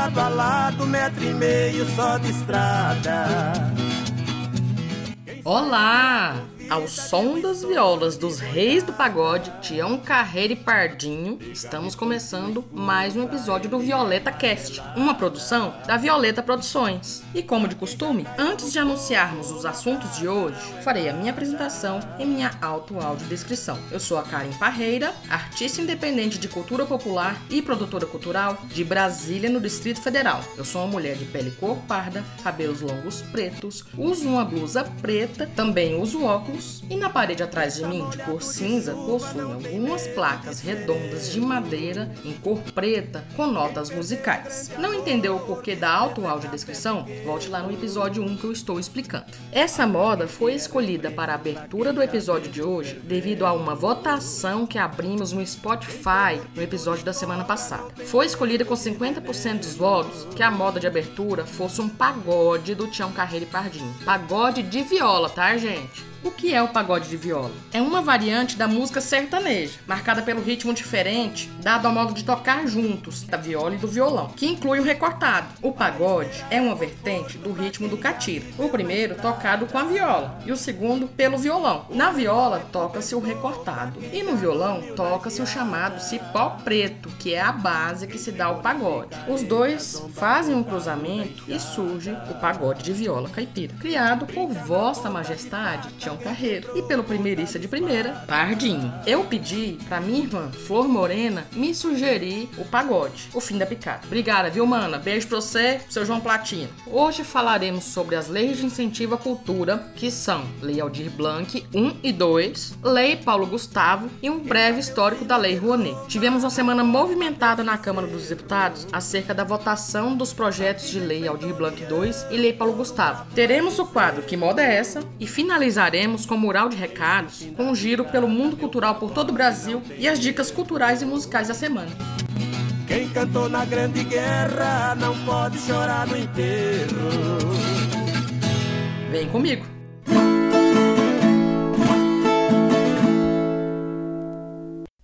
Lado a lado, metro e meio só de estrada. Olá! Ao som das violas dos reis do pagode, Tião Carreira e Pardinho, estamos começando mais um episódio do Violeta Cast, uma produção da Violeta Produções. E como de costume, antes de anunciarmos os assuntos de hoje, farei a minha apresentação e minha auto-audiodescrição. Eu sou a Karen Parreira, artista independente de cultura popular e produtora cultural de Brasília, no Distrito Federal. Eu sou uma mulher de pele cor parda, cabelos longos pretos, uso uma blusa preta, também uso óculos e na parede atrás de mim, de cor cinza, possuem algumas placas redondas de madeira em cor preta com notas musicais. Não entendeu o porquê da auto-audiodescrição? Volte lá no episódio 1 que eu estou explicando. Essa moda foi escolhida para a abertura do episódio de hoje devido a uma votação que abrimos no Spotify no episódio da semana passada. Foi escolhida com 50% dos votos que a moda de abertura fosse um pagode do Tião Carreira e Pardinho. Pagode de viola, tá, gente? O que é o pagode de viola? É uma variante da música sertaneja, marcada pelo ritmo diferente, dado ao modo de tocar juntos, da viola e do violão, que inclui o recortado. O pagode é uma vertente do ritmo do catira. O primeiro tocado com a viola e o segundo pelo violão. Na viola toca-se o recortado e no violão toca-se o chamado cipó preto, que é a base que se dá ao pagode. Os dois fazem um cruzamento e surge o pagode de viola caipira, criado por Vossa Majestade Tião Carreiro. E pelo primeirista de primeira, Pardinho. Eu pedi pra minha irmã, Flor Morena, me sugerir o pagode, o fim da picada. Obrigada, viu, mana? Beijo pra você, seu João Platino. Hoje falaremos sobre as leis de incentivo à cultura, que são Lei Aldir Blanc 1 e 2, Lei Paulo Gustavo e um breve histórico da Lei Rouanet. Tivemos uma semana movimentada na Câmara dos Deputados acerca da votação dos projetos de Lei Aldir Blanc 2 e Lei Paulo Gustavo. Teremos o quadro Que Moda é Essa? e finalizaremos Estaremos com mural de recados, com um giro pelo mundo cultural por todo o Brasil e as dicas culturais e musicais da semana. Quem cantou na Grande Guerra não pode chorar no enterro. Vem comigo!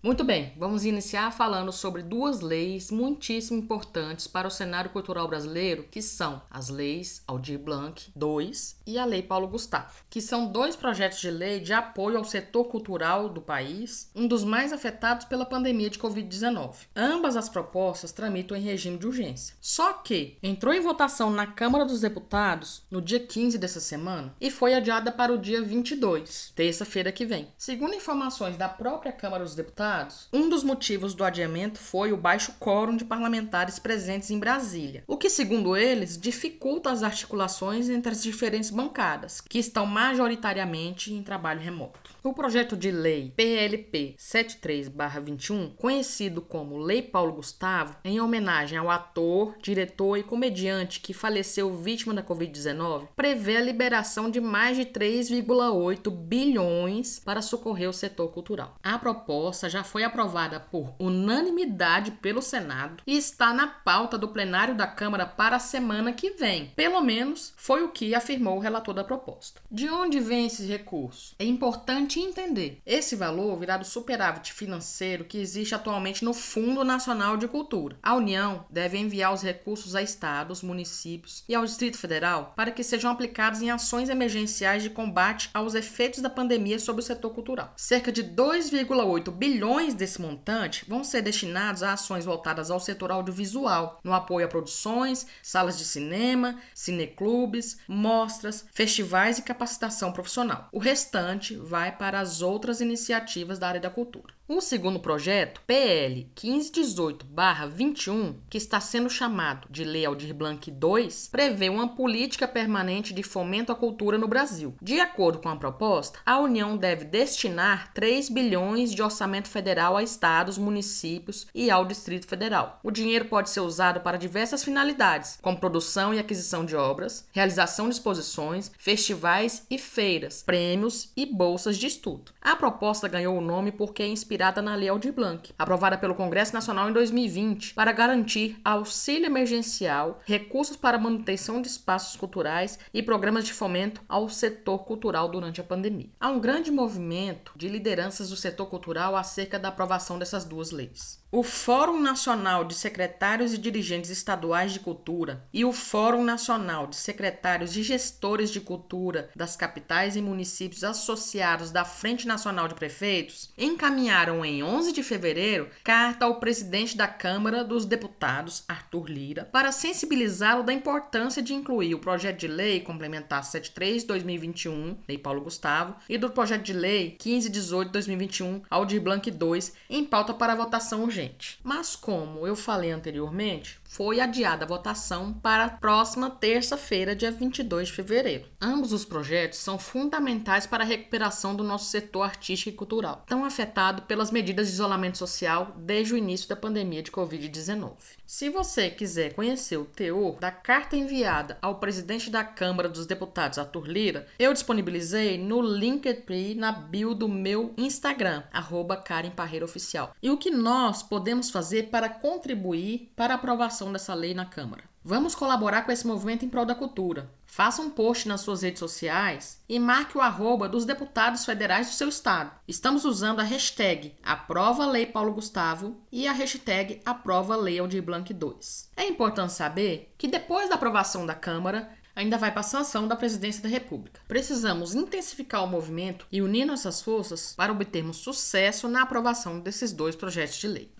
Muito bem, vamos iniciar falando sobre duas leis muitíssimo importantes para o cenário cultural brasileiro, que são as leis Aldir Blanc II e a Lei Paulo Gustavo, que são dois projetos de lei de apoio ao setor cultural do país, um dos mais afetados pela pandemia de Covid-19. Ambas as propostas tramitam em regime de urgência. Só que entrou em votação na Câmara dos Deputados no dia 15 dessa semana e foi adiada para o dia 22, terça-feira que vem. Segundo informações da própria Câmara dos Deputados, Um dos motivos do adiamento foi o baixo quórum de parlamentares presentes em Brasília, o que, segundo eles, dificulta as articulações entre as diferentes bancadas, que estão majoritariamente em trabalho remoto. O projeto de lei PLP 73/21, conhecido como Lei Paulo Gustavo, em homenagem ao ator, diretor e comediante que faleceu vítima da Covid-19, prevê a liberação de mais de 3,8 bilhões para socorrer o setor cultural. A proposta já foi aprovada por unanimidade pelo Senado e está na pauta do plenário da Câmara para a semana que vem. Pelo menos foi o que afirmou o relator da proposta. De onde vem esse recurso? É importante entender. Esse valor virá do superávit financeiro que existe atualmente no Fundo Nacional de Cultura. A União deve enviar os recursos a estados, municípios e ao Distrito Federal para que sejam aplicados em ações emergenciais de combate aos efeitos da pandemia sobre o setor cultural. Cerca de 2,8 bilhões desse montante vão ser destinados a ações voltadas ao setor audiovisual, no apoio a produções, salas de cinema, cineclubes, mostras, festivais e capacitação profissional. O restante vai para para as outras iniciativas da área da cultura. O segundo projeto, PL 1518-21, que está sendo chamado de Lei Aldir Blanc II, prevê uma política permanente de fomento à cultura no Brasil. De acordo com a proposta, a União deve destinar 3 bilhões de orçamento federal a estados, municípios e ao Distrito Federal. O dinheiro pode ser usado para diversas finalidades, como produção e aquisição de obras, realização de exposições, festivais e feiras, prêmios e bolsas de estudo. A proposta ganhou o nome porque é inspirada inspirada na Lei Aldir Blanc, aprovada pelo Congresso Nacional em 2020, para garantir auxílio emergencial, recursos para manutenção de espaços culturais e programas de fomento ao setor cultural durante a pandemia. Há um grande movimento de lideranças do setor cultural acerca da aprovação dessas duas leis. O Fórum Nacional de Secretários e Dirigentes Estaduais de Cultura e o Fórum Nacional de Secretários e Gestores de Cultura das capitais e municípios associados da Frente Nacional de Prefeitos encaminharam em 11 de fevereiro carta ao presidente da Câmara dos Deputados, Arthur Lira, para sensibilizá-lo da importância de incluir o projeto de lei complementar 73/2021, Lei Paulo Gustavo, e do projeto de lei 1518/2021, Aldir Blanc II, em pauta para votação urgente. Mas, como eu falei anteriormente, foi adiada a votação para a próxima terça-feira, dia 22 de fevereiro. Ambos os projetos são fundamentais para a recuperação do nosso setor artístico e cultural, tão afetado pelas medidas de isolamento social desde o início da pandemia de Covid-19. Se você quiser conhecer o teor da carta enviada ao presidente da Câmara dos Deputados, Arthur Lira, eu disponibilizei no Linktree na bio do meu Instagram, arroba Karen Parreira Oficial. E o que nós podemos fazer para contribuir para a aprovação dessa lei na Câmara? Vamos colaborar com esse movimento em prol da cultura. Faça um post nas suas redes sociais e marque o arroba dos deputados federais do seu estado. Estamos usando a hashtag Aprova Lei Paulo Gustavo e a hashtag Aprova Lei Aldir Blanc 2. É importante saber que depois da aprovação da Câmara, ainda vai para a sanção da Presidência da República. Precisamos intensificar o movimento e unir nossas forças para obtermos sucesso na aprovação desses dois projetos de lei.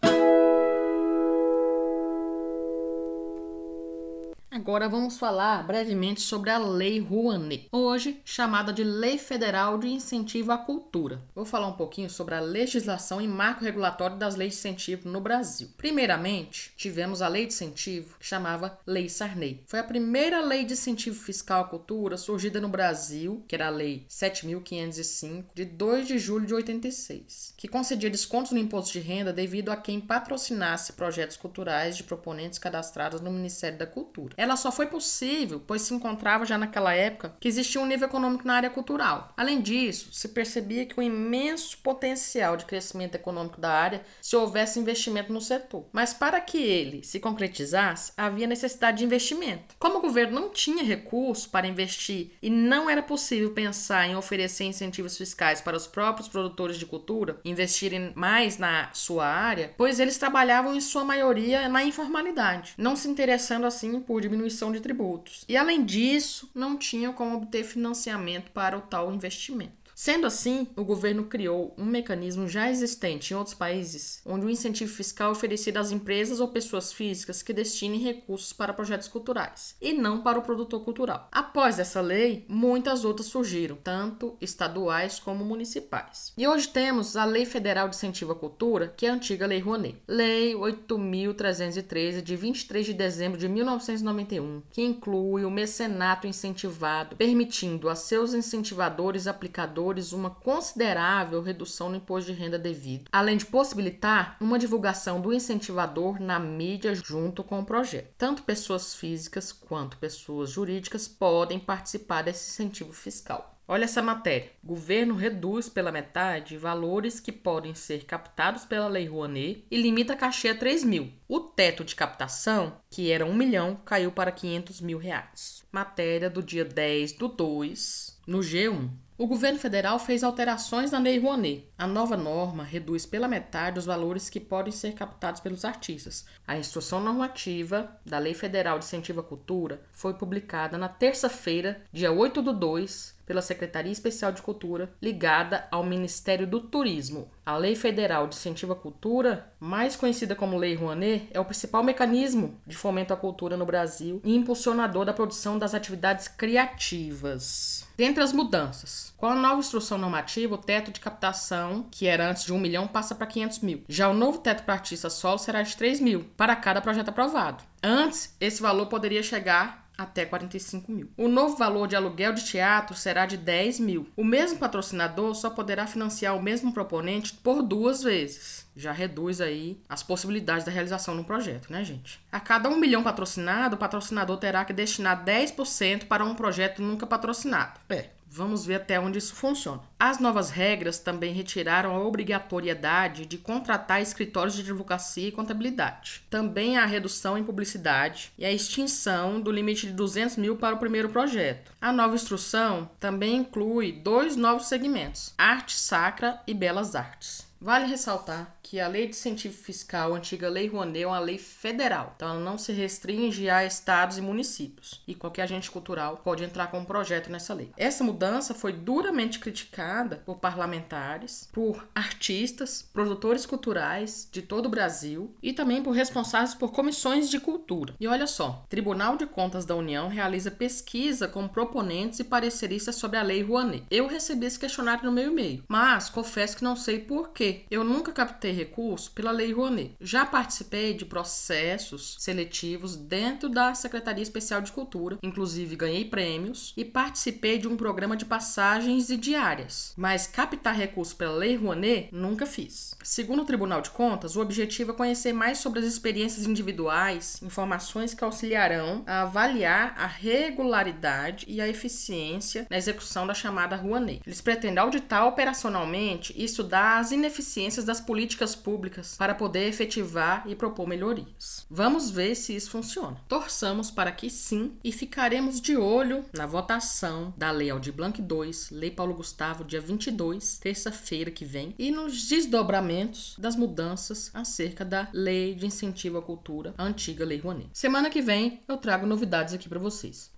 Agora vamos falar brevemente sobre a Lei Rouanet, hoje chamada de Lei Federal de Incentivo à Cultura. Vou falar um pouquinho sobre a legislação e marco regulatório das leis de incentivo no Brasil. Primeiramente, tivemos a Lei de Incentivo, que chamava Lei Sarney. Foi a primeira lei de incentivo fiscal à cultura surgida no Brasil, que era a Lei 7505, de 2 de julho de 86, que concedia descontos no imposto de renda devido a quem patrocinasse projetos culturais de proponentes cadastrados no Ministério da Cultura. Ela só foi possível pois se encontrava já naquela época que existia um nível econômico na área cultural. Além disso, se percebia que o imenso potencial de crescimento econômico da área se houvesse investimento no setor. Mas para que ele se concretizasse, havia necessidade de investimento. Como o governo não tinha recursos para investir e não era possível pensar em oferecer incentivos fiscais para os próprios produtores de cultura investirem mais na sua área, pois eles trabalhavam em sua maioria na informalidade, não se interessando assim por diminuir diminuição de tributos. E além disso, não tinham como obter financiamento para o tal investimento. Sendo assim, o governo criou um mecanismo já existente em outros países, onde o incentivo fiscal é oferecido às empresas ou pessoas físicas que destinem recursos para projetos culturais, e não para o produtor cultural. Após essa lei, muitas outras surgiram, tanto estaduais como municipais. E hoje temos a Lei Federal de Incentivo à Cultura, que é a antiga Lei Rouanet. Lei 8.313, de 23 de dezembro de 1991, que inclui o mecenato incentivado, permitindo a seus incentivadores aplicadores uma considerável redução no imposto de renda devido, além de possibilitar uma divulgação do incentivador na mídia junto com o projeto. Tanto pessoas físicas quanto pessoas jurídicas podem participar desse incentivo fiscal. Olha essa matéria. O governo reduz pela metade valores que podem ser captados pela Lei Rouanet e limita a cachê a 3 mil. O teto de captação, que era 1 milhão, caiu para 500 mil reais. Matéria do dia 10 do 2, no G1. O governo federal fez alterações na Lei Rouanet. A nova norma reduz pela metade os valores que podem ser captados pelos artistas. A instrução normativa da Lei Federal de Incentivo à Cultura foi publicada na terça-feira, dia 8 do 2, pela Secretaria Especial de Cultura, ligada ao Ministério do Turismo. A Lei Federal de Incentivo à Cultura, mais conhecida como Lei Rouanet, é o principal mecanismo de fomento à cultura no Brasil e impulsionador da produção das atividades criativas. Dentre as mudanças, com a nova instrução normativa, o teto de captação, que era antes de 1 milhão, passa para 500 mil. Já o novo teto para artista solo será de 3 mil para cada projeto aprovado. Antes, esse valor poderia chegar até 45 mil. O novo valor de aluguel de teatro será de 10 mil. O mesmo patrocinador só poderá financiar o mesmo proponente por duas vezes. Já reduz aí as possibilidades da realização do projeto, né, gente? A cada um milhão patrocinado, o patrocinador terá que destinar 10% para um projeto nunca patrocinado. É, Vamos ver até onde isso funciona. As novas regras também retiraram a obrigatoriedade de contratar escritórios de advocacia e contabilidade. Também a redução em publicidade e a extinção do limite de 200 mil para o primeiro projeto. A nova instrução também inclui dois novos segmentos: arte sacra e belas artes. Vale ressaltar que a Lei de Incentivo Fiscal, a antiga Lei Rouanet, é uma lei federal, então ela não se restringe a estados e municípios, e qualquer agente cultural pode entrar com um projeto nessa lei. Essa mudança foi duramente criticada por parlamentares, por artistas, produtores culturais de todo o Brasil e também por responsáveis por comissões de cultura. E olha só, Tribunal de Contas da União realiza pesquisa com proponentes e pareceristas sobre a Lei Rouanet. Eu recebi esse questionário no meu e-mail, mas confesso que não sei por quê. Eu nunca captei recurso pela Lei Rouanet. Já participei de processos seletivos dentro da Secretaria Especial de Cultura, inclusive ganhei prêmios e participei de um programa de passagens e diárias. Mas captar recurso pela Lei Rouanet nunca fiz. Segundo o Tribunal de Contas, o objetivo é conhecer mais sobre as experiências individuais, informações que auxiliarão a avaliar a regularidade e a eficiência na execução da chamada Rouanet. Eles pretendem auditar operacionalmente e estudar as ineficiências das políticas públicas para poder efetivar e propor melhorias. Vamos ver se isso funciona. Torçamos para que sim e ficaremos de olho na votação da Lei Aldir Blanc 2, Lei Paulo Gustavo, dia 22, terça-feira que vem, e nos desdobramentos das mudanças acerca da Lei de Incentivo à Cultura, a antiga Lei Rouanet. Semana que vem eu trago novidades aqui para vocês.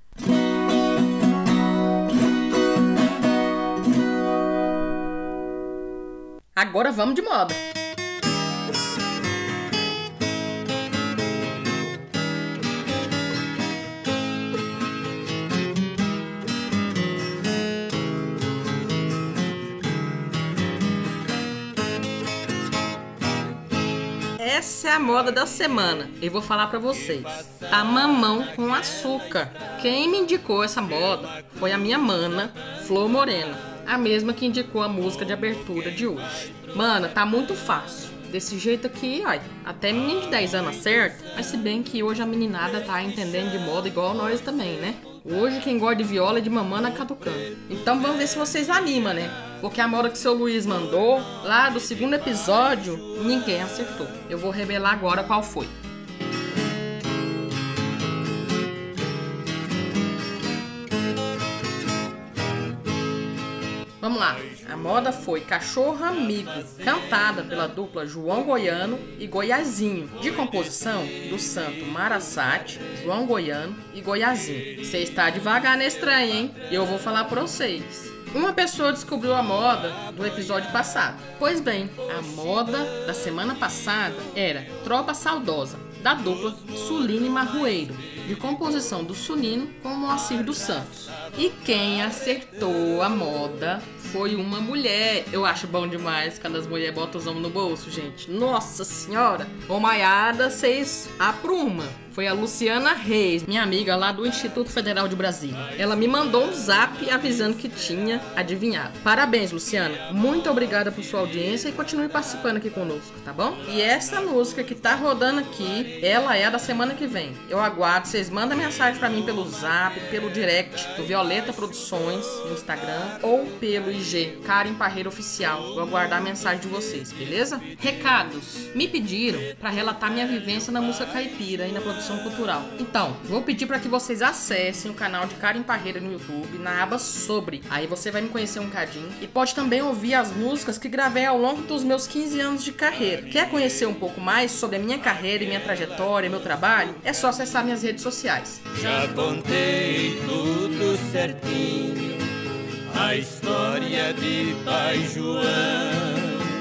Agora vamos de moda. Essa é a moda da semana. E vou falar para vocês. Tá mamão com açúcar. Quem me indicou essa moda foi a minha mana, Flor Morena, a mesma que indicou a música de abertura de hoje. Mana, tá muito fácil. Desse jeito aqui, ai, até menino de 10 anos acerta. Mas se bem que hoje a meninada tá entendendo de moda igual nós também, né? Hoje quem gosta de viola é de mamana catucando. Então vamos ver se vocês animam, né? Porque a moda que seu Luiz mandou, lá do segundo episódio, ninguém acertou. Eu vou revelar agora qual foi. Vamos lá. A moda foi Cachorro Amigo, cantada pela dupla João Goiano e Goiazinho, de composição do santo Marasate, João Goiano e Goiazinho. Você está devagar nesse trem, hein? Eu vou falar para vocês. Uma pessoa descobriu a moda do episódio passado. Pois bem, a moda da semana passada era Tropa Saudosa, da dupla Suline Marrueiro, de composição do Sunino com Moacir dos Santos. E quem acertou a moda foi uma mulher. Eu acho bom demais quando as mulheres botam os homens no bolso, gente. Nossa senhora! Ô Maiada, vocês apruma foi a Luciana Reis, minha amiga lá do Instituto Federal de Brasília. Ela me mandou um zap avisando que tinha adivinhado. Parabéns, Luciana. Muito obrigada por sua audiência e continue participando aqui conosco, tá bom? E essa música que tá rodando aqui, ela é da semana que vem. Eu aguardo, vocês mandam mensagem para mim pelo zap, pelo direct do Violeta Produções no Instagram ou pelo IG Karen Parreira Oficial. Vou aguardar a mensagem de vocês, beleza? Recados. Me pediram para relatar minha vivência na música caipira e na produção cultural. Então, vou pedir para que vocês acessem o canal de Karen Parreira no YouTube, na aba Sobre. Aí você vai me conhecer um cadinho e pode também ouvir as músicas que gravei ao longo dos meus 15 anos de carreira. Quer conhecer um pouco mais sobre a minha carreira e minha trajetória, meu trabalho? É só acessar minhas redes sociais. Já contei tudo certinho, a história de Pai João.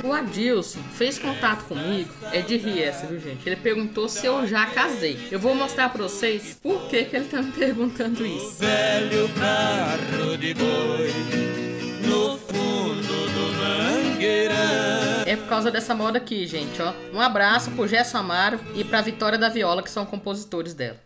O Adilson fez contato comigo, é de rir essa, viu gente? Ele perguntou se eu já casei. Eu vou mostrar pra vocês por que, que ele tá me perguntando isso. Velho carro de boi no fundo do mangueirão. É por causa dessa moda aqui, gente, ó. Um abraço pro Gerson Amaro e pra Vitória da Viola, que são compositores dela.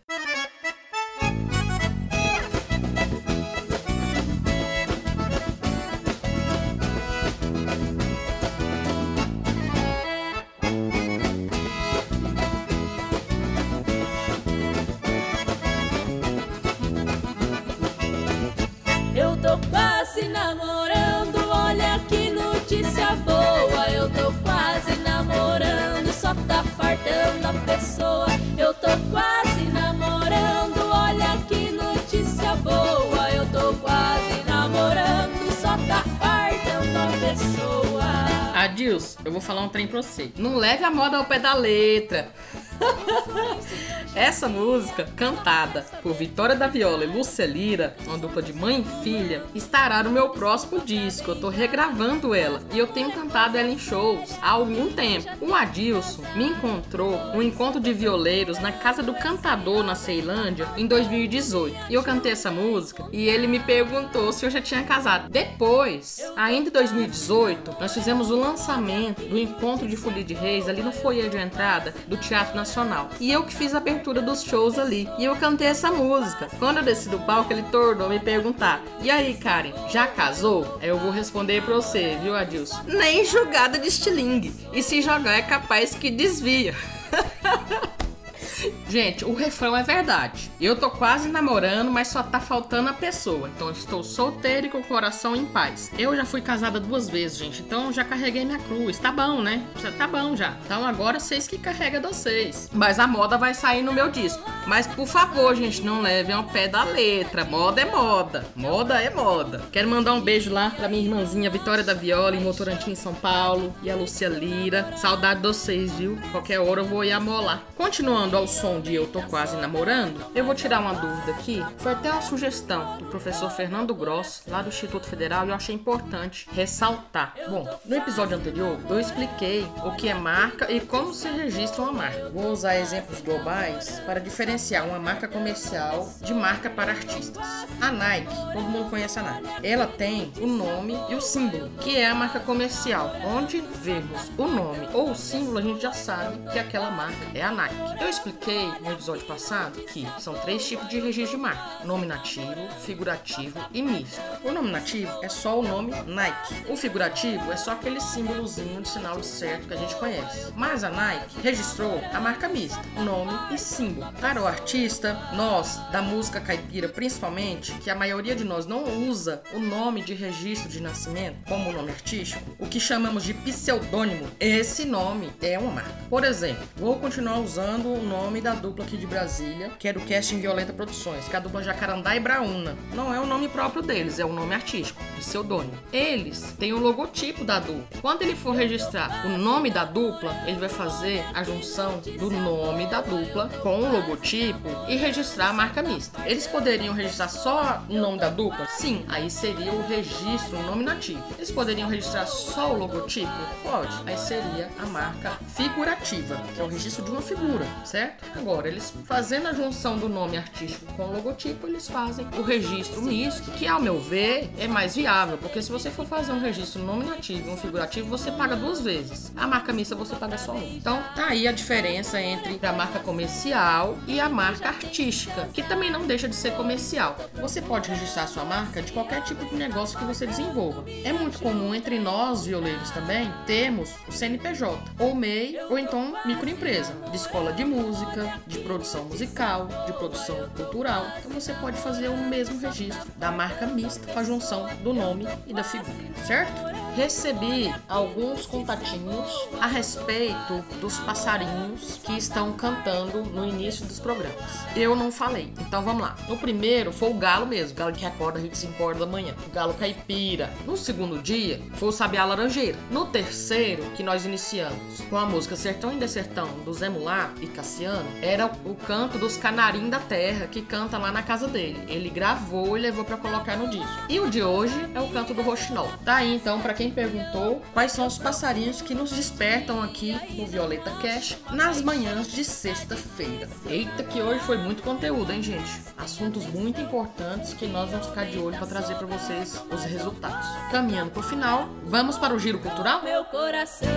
Eu tô quase quase namorando, olha que notícia boa. Eu tô quase namorando, só tá fartando a pessoa. Eu tô quase namorando, olha que notícia boa. Eu tô quase namorando, só tá fartando a pessoa. Adilson, eu vou falar um trem pra você. Não leve a moda ao pé da letra. Essa música, cantada por Vitória da Viola e Lúcia Lira, uma dupla de mãe e filha, estará no meu próximo disco. Eu tô regravando ela e eu tenho cantado ela em shows há algum tempo. O Adilson me encontrou no encontro de violeiros na casa do cantador na Ceilândia em 2018. E eu cantei essa música e ele me perguntou se eu já tinha casado. Depois, ainda em 2018, nós fizemos o lançamento do encontro de Folia de Reis ali no foyer de entrada do Teatro Nacional. E eu que fiz a abertura dos shows ali. E eu cantei essa música. Quando eu desci do palco, ele tornou me perguntar: E aí, Karen, já casou? Eu vou responder pra você, viu, Adilson? Nem jogada de estilingue. E se jogar, é capaz que desvia. Gente, o refrão é verdade. Eu tô quase namorando, mas só tá faltando a pessoa. Então estou solteiro e com o coração em paz. Eu já fui casada duas vezes, gente. Então já carreguei minha cruz. Tá bom, né? Já tá bom já. Então agora vocês que carregam vocês. Mas a moda vai sair no meu disco. Mas por favor, gente, não levem ao pé da letra. Moda é moda. Moda é moda. Quero mandar um beijo lá pra minha irmãzinha Vitória da Viola, em Votorantim, São Paulo. E a Lúcia Lira. Saudade de vocês, viu? Qualquer hora eu vou ir amolar. Continuando ao som de Eu Tô Quase Namorando, eu vou tirar uma dúvida aqui. Foi até uma sugestão do professor Fernando Gross, lá do Instituto Federal, e eu achei importante ressaltar. Bom, no episódio anterior, eu expliquei o que é marca e como se registra uma marca. Vou usar exemplos globais para diferenciar uma marca comercial de marca para artistas. A Nike, todo mundo conhece a Nike. Ela tem o nome e o símbolo, que é a marca comercial. Onde vemos o nome ou o símbolo, a gente já sabe que aquela marca é a Nike. Eu expliquei no episódio passado que são três tipos de registro de marca: nominativo, figurativo e misto. O nominativo é só o nome Nike. O figurativo é só aquele símbolozinho de sinal de certo que a gente conhece. Mas a Nike registrou a marca mista, nome e símbolo. Para o artista, nós da música caipira principalmente, que a maioria de nós não usa o nome de registro de nascimento como nome artístico, o que chamamos de pseudônimo, esse nome é uma marca. Por exemplo, vou continuar usando o nome da dupla aqui de Brasília, que é do Casting Violenta Produções, que é a dupla Jacarandá e Braúna. Não é o nome próprio deles, é o nome artístico, pseudônimo. Eles têm o logotipo da dupla. Quando ele for registrar o nome da dupla, ele vai fazer a junção do nome da dupla com o logotipo e registrar a marca mista. Eles poderiam registrar só o nome da dupla? Sim, aí seria o registro nominativo. Eles poderiam registrar só o logotipo? Pode. Aí seria a marca figurativa, que é o registro de uma figura, certo? Agora, eles fazendo a junção do nome artístico com o logotipo, eles fazem o registro misto, que ao meu ver é mais viável, porque se você for fazer um registro nominativo e um figurativo, você paga duas vezes. A marca mista você paga só um. Então, tá aí a diferença entre a marca comercial e a marca artística, que também não deixa de ser comercial. Você pode registrar sua marca de qualquer tipo de negócio que você desenvolva. É muito comum entre nós, violeiros também, termos o CNPJ, ou MEI, ou então microempresa, de escola de música, de produção musical, de produção cultural. Então você pode fazer o mesmo registro da marca mista com a junção do nome e da figura, certo? Recebi alguns contatinhos a respeito dos passarinhos que estão cantando no início dos programas. Eu não falei, então vamos lá. No primeiro foi o galo mesmo, galo que acorda às 5 horas da manhã, o galo caipira. No segundo dia foi o sabiá laranjeira. No terceiro, que nós iniciamos com a música Sertão e Sertão do Zé Mulá e Cassiano, era o canto dos canarim da terra que canta lá na casa dele. Ele gravou e levou para colocar no disco. E o de hoje é o canto do roxinol. Tá aí então para quem perguntou quais são os passarinhos que nos despertam aqui no Violeta Cash nas manhãs de sexta-feira. Eita, que hoje foi muito conteúdo, hein, gente? Assuntos muito importantes que nós vamos ficar de olho para trazer para vocês os resultados. Caminhando pro final, vamos para o giro cultural? Meu coração.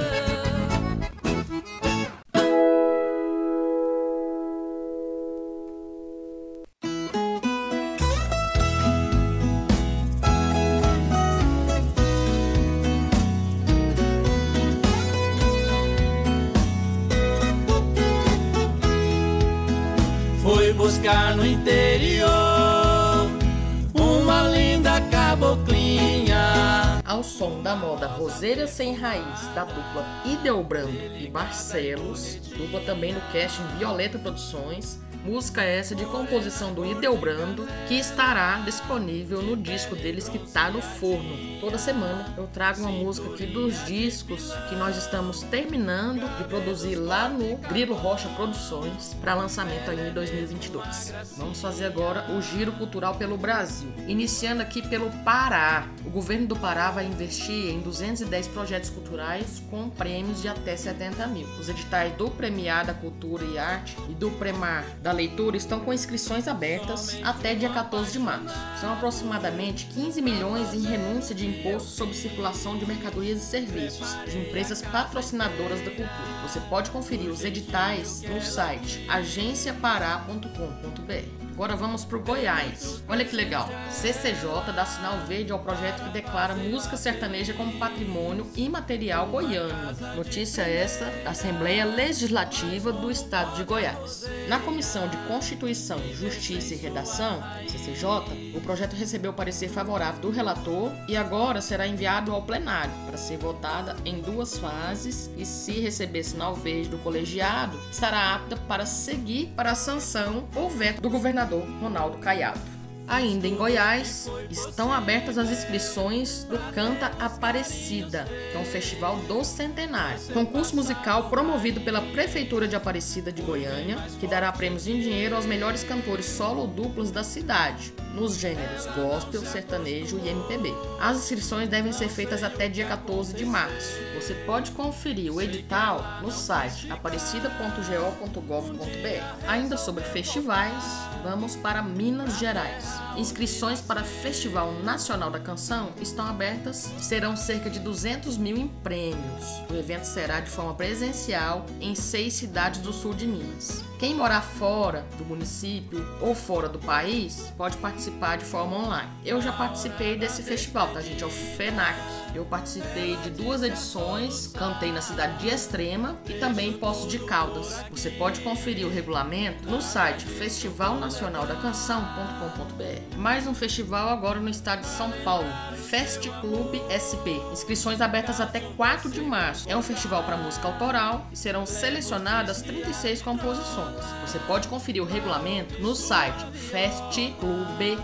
Da moda Roseira Sem Raiz, da dupla Ideobrando e Barcelos, dupla também no casting Violeta Produções, Música essa de composição do Ideobrando, que estará disponível no disco deles que está no forno. Toda semana eu trago uma música aqui dos discos que nós estamos terminando de produzir lá no Grilo Rocha Produções para lançamento aí em 2022. Vamos fazer agora o giro cultural pelo Brasil. Iniciando aqui pelo Pará. O governo do Pará vai investir em 210 projetos culturais com prêmios de até 70 mil. Os editais do Premiar da Cultura e Arte e do Premar da leitura estão com inscrições abertas até dia 14 de março. São aproximadamente 15 milhões em renúncia de imposto sobre circulação de mercadorias e serviços de empresas patrocinadoras da cultura. Você pode conferir os editais no site agenciapará.com.br. Agora vamos para o Goiás. Olha que legal. CCJ dá sinal verde ao projeto que declara música sertaneja como patrimônio imaterial goiano. Notícia essa da Assembleia Legislativa do Estado de Goiás. Na Comissão de Constituição, Justiça e Redação, CCJ, o projeto recebeu parecer favorável do relator e agora será enviado ao plenário para ser votada em duas fases e se receber sinal verde do colegiado, estará apta para seguir para a sanção ou veto do governador governador Ronaldo Caiado. Ainda em Goiás, estão abertas as inscrições do Canta Aparecida, que é um festival do centenário. Concurso musical promovido pela Prefeitura de Aparecida de Goiânia, que dará prêmios em dinheiro aos melhores cantores solo ou duplas da cidade, nos gêneros gospel, sertanejo e MPB. As inscrições devem ser feitas até dia 14 de março. Você pode conferir o edital no site aparecida.go.gov.br. Ainda sobre festivais, vamos para Minas Gerais. Inscrições para Festival Nacional da Canção estão abertas, serão cerca de 200 mil em prêmios. O evento será de forma presencial em seis cidades do sul de Minas. Quem morar fora do município ou fora do país pode participar de forma online. Eu já participei desse festival, tá, gente? É o FENAC. Eu participei de duas edições, cantei na cidade de Extrema e também em Poço de Caldas. Você pode conferir o regulamento no site festivalnacionaldacanção.com.br. Mais um festival agora no estado de São Paulo, Fest Club SP. Inscrições abertas até 4 de março. É um festival para música autoral e serão selecionadas 36 composições. Você pode conferir o regulamento no site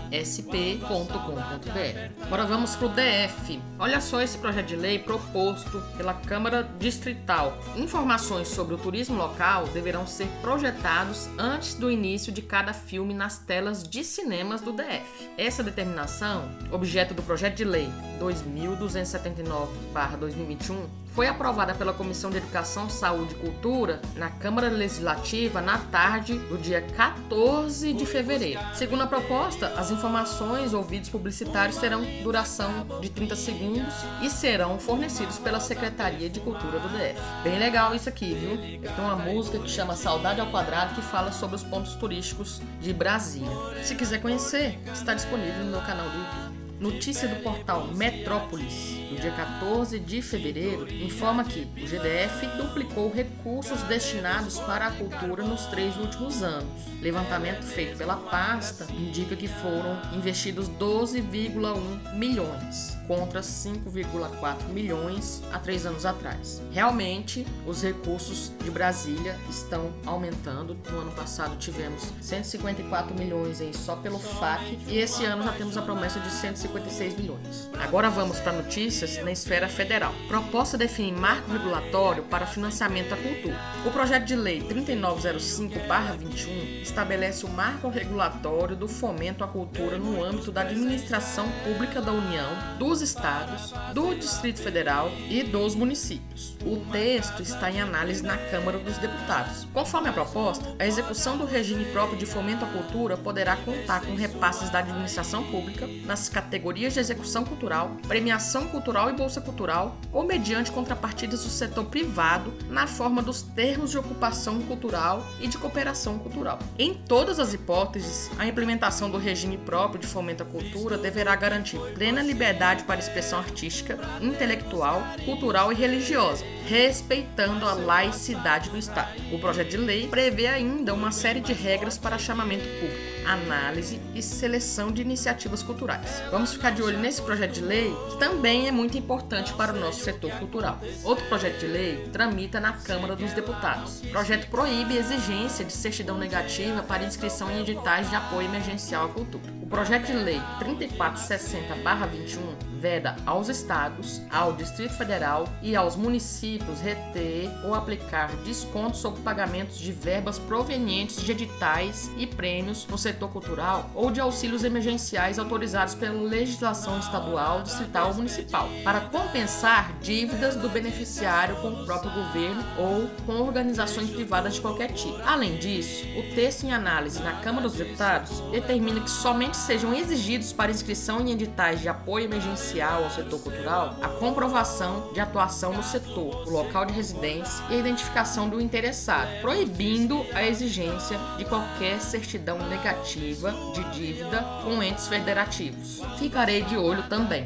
festclubsp.com.br. Agora vamos para o DF. Olha só esse projeto de lei proposto pela Câmara Distrital. Informações sobre o turismo local deverão ser projetados antes do início de cada filme nas telas de cinemas do DF. Essa determinação, objeto do projeto de lei 2279/2021, foi aprovada pela Comissão de Educação, Saúde e Cultura na Câmara Legislativa na tarde do dia 14 de fevereiro. Segundo a proposta, as informações ou vídeos publicitários terão duração de 30 segundos e serão fornecidos pela Secretaria de Cultura do DF. Bem legal isso aqui, viu? Tem uma música que chama Saudade ao Quadrado que fala sobre os pontos turísticos de Brasília. Se quiser conhecer, está disponível no meu canal do YouTube. Notícia do portal Metrópolis, dia 14 de fevereiro, informa que o GDF duplicou recursos destinados para a cultura nos três últimos anos. Levantamento feito pela pasta indica que foram investidos 12,1 milhões contra 5,4 milhões há três anos atrás. Realmente, os recursos de Brasília estão aumentando. No ano passado tivemos 154 milhões aí só pelo FAC e esse ano já temos a promessa de 156 milhões. Agora vamos para notícias na esfera federal. Proposta define marco regulatório para financiamento da cultura. O projeto de lei 3905/21 estabelece o marco regulatório do fomento à cultura no âmbito da administração pública da União, dos estados, do Distrito Federal e dos municípios. O texto está em análise na Câmara dos Deputados. Conforme a proposta, a execução do regime próprio de fomento à cultura poderá contar com repasses da administração pública nas categorias de execução cultural, premiação cultural e bolsa cultural, ou mediante contrapartidas do setor privado na forma dos termos de ocupação cultural e de cooperação cultural. Em todas as hipóteses, a implementação do regime próprio de fomento à cultura deverá garantir plena liberdade para expressão artística, intelectual, cultural e religiosa, respeitando a laicidade do Estado. O projeto de lei prevê ainda uma série de regras para chamamento público análise e seleção de iniciativas culturais. Vamos ficar de olho nesse projeto de lei, que também é muito importante para o nosso setor cultural. Outro projeto de lei tramita na Câmara dos Deputados. O projeto proíbe a exigência de certidão negativa para inscrição em editais de apoio emergencial à cultura. Projeto de lei 3460-21 veda aos estados, ao Distrito Federal e aos municípios reter ou aplicar descontos sobre pagamentos de verbas provenientes de editais e prêmios no setor cultural ou de auxílios emergenciais autorizados pela legislação estadual, distrital ou municipal, para compensar dívidas do beneficiário com o próprio governo ou com organizações privadas de qualquer tipo. Além disso, o texto em análise na Câmara dos Deputados determina que somente sejam exigidos para inscrição em editais de apoio emergencial ao setor cultural a comprovação de atuação no setor, o local de residência e a identificação do interessado, proibindo a exigência de qualquer certidão negativa de dívida com entes federativos. Ficarei de olho também.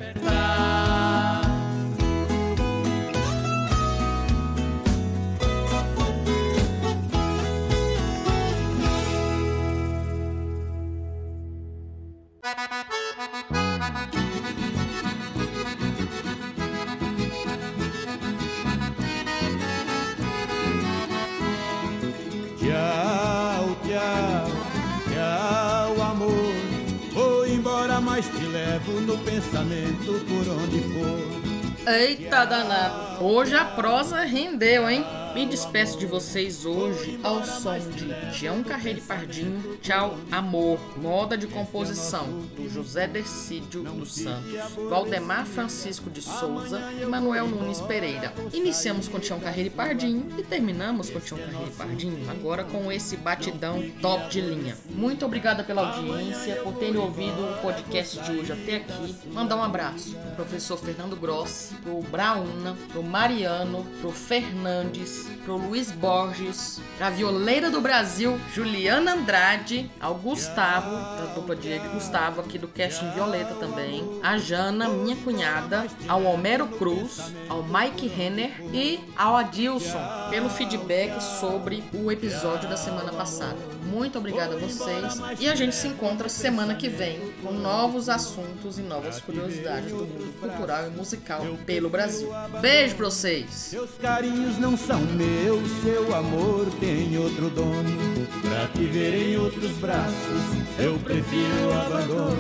No pensamento por onde for. Eita danado! Hoje a prosa rendeu, hein? Me despeço de vocês hoje ao som de Tião Carreiro Pardinho, Tchau Amor, moda de composição do José Decídio dos Santos, Valdemar Francisco de Souza e Manuel Nunes Pereira. Iniciamos com Tião Carreiro Pardinho e terminamos com Tião Carreiro Pardinho, agora com esse batidão top de linha. Muito obrigada pela audiência, por terem ouvido o podcast de hoje até aqui. Mandar um abraço pro professor Fernando Grossi, pro Brauna, pro Mariano, pro Fernandes, pro Luiz Borges, pra violeira do Brasil, Juliana Andrade, ao Gustavo, da dupla Diego e Gustavo, aqui do Casting Violeta também, a Jana, minha cunhada, ao Homero Cruz, ao Mike Renner e ao Adilson, pelo feedback sobre o episódio da semana passada. Muito obrigada a vocês e a gente se encontra semana que vem com novos assuntos e novas curiosidades do mundo cultural e musical pelo Brasil. Beijo pra vocês! Seus carinhos não são meu, seu amor tem outro dono. Pra te ver em outros braços, eu prefiro o abandono.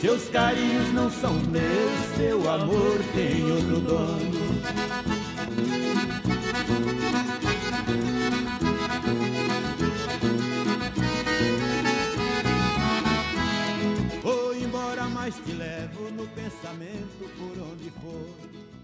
Seus carinhos não são meus, seu amor tem outro dono. pensamento por onde for.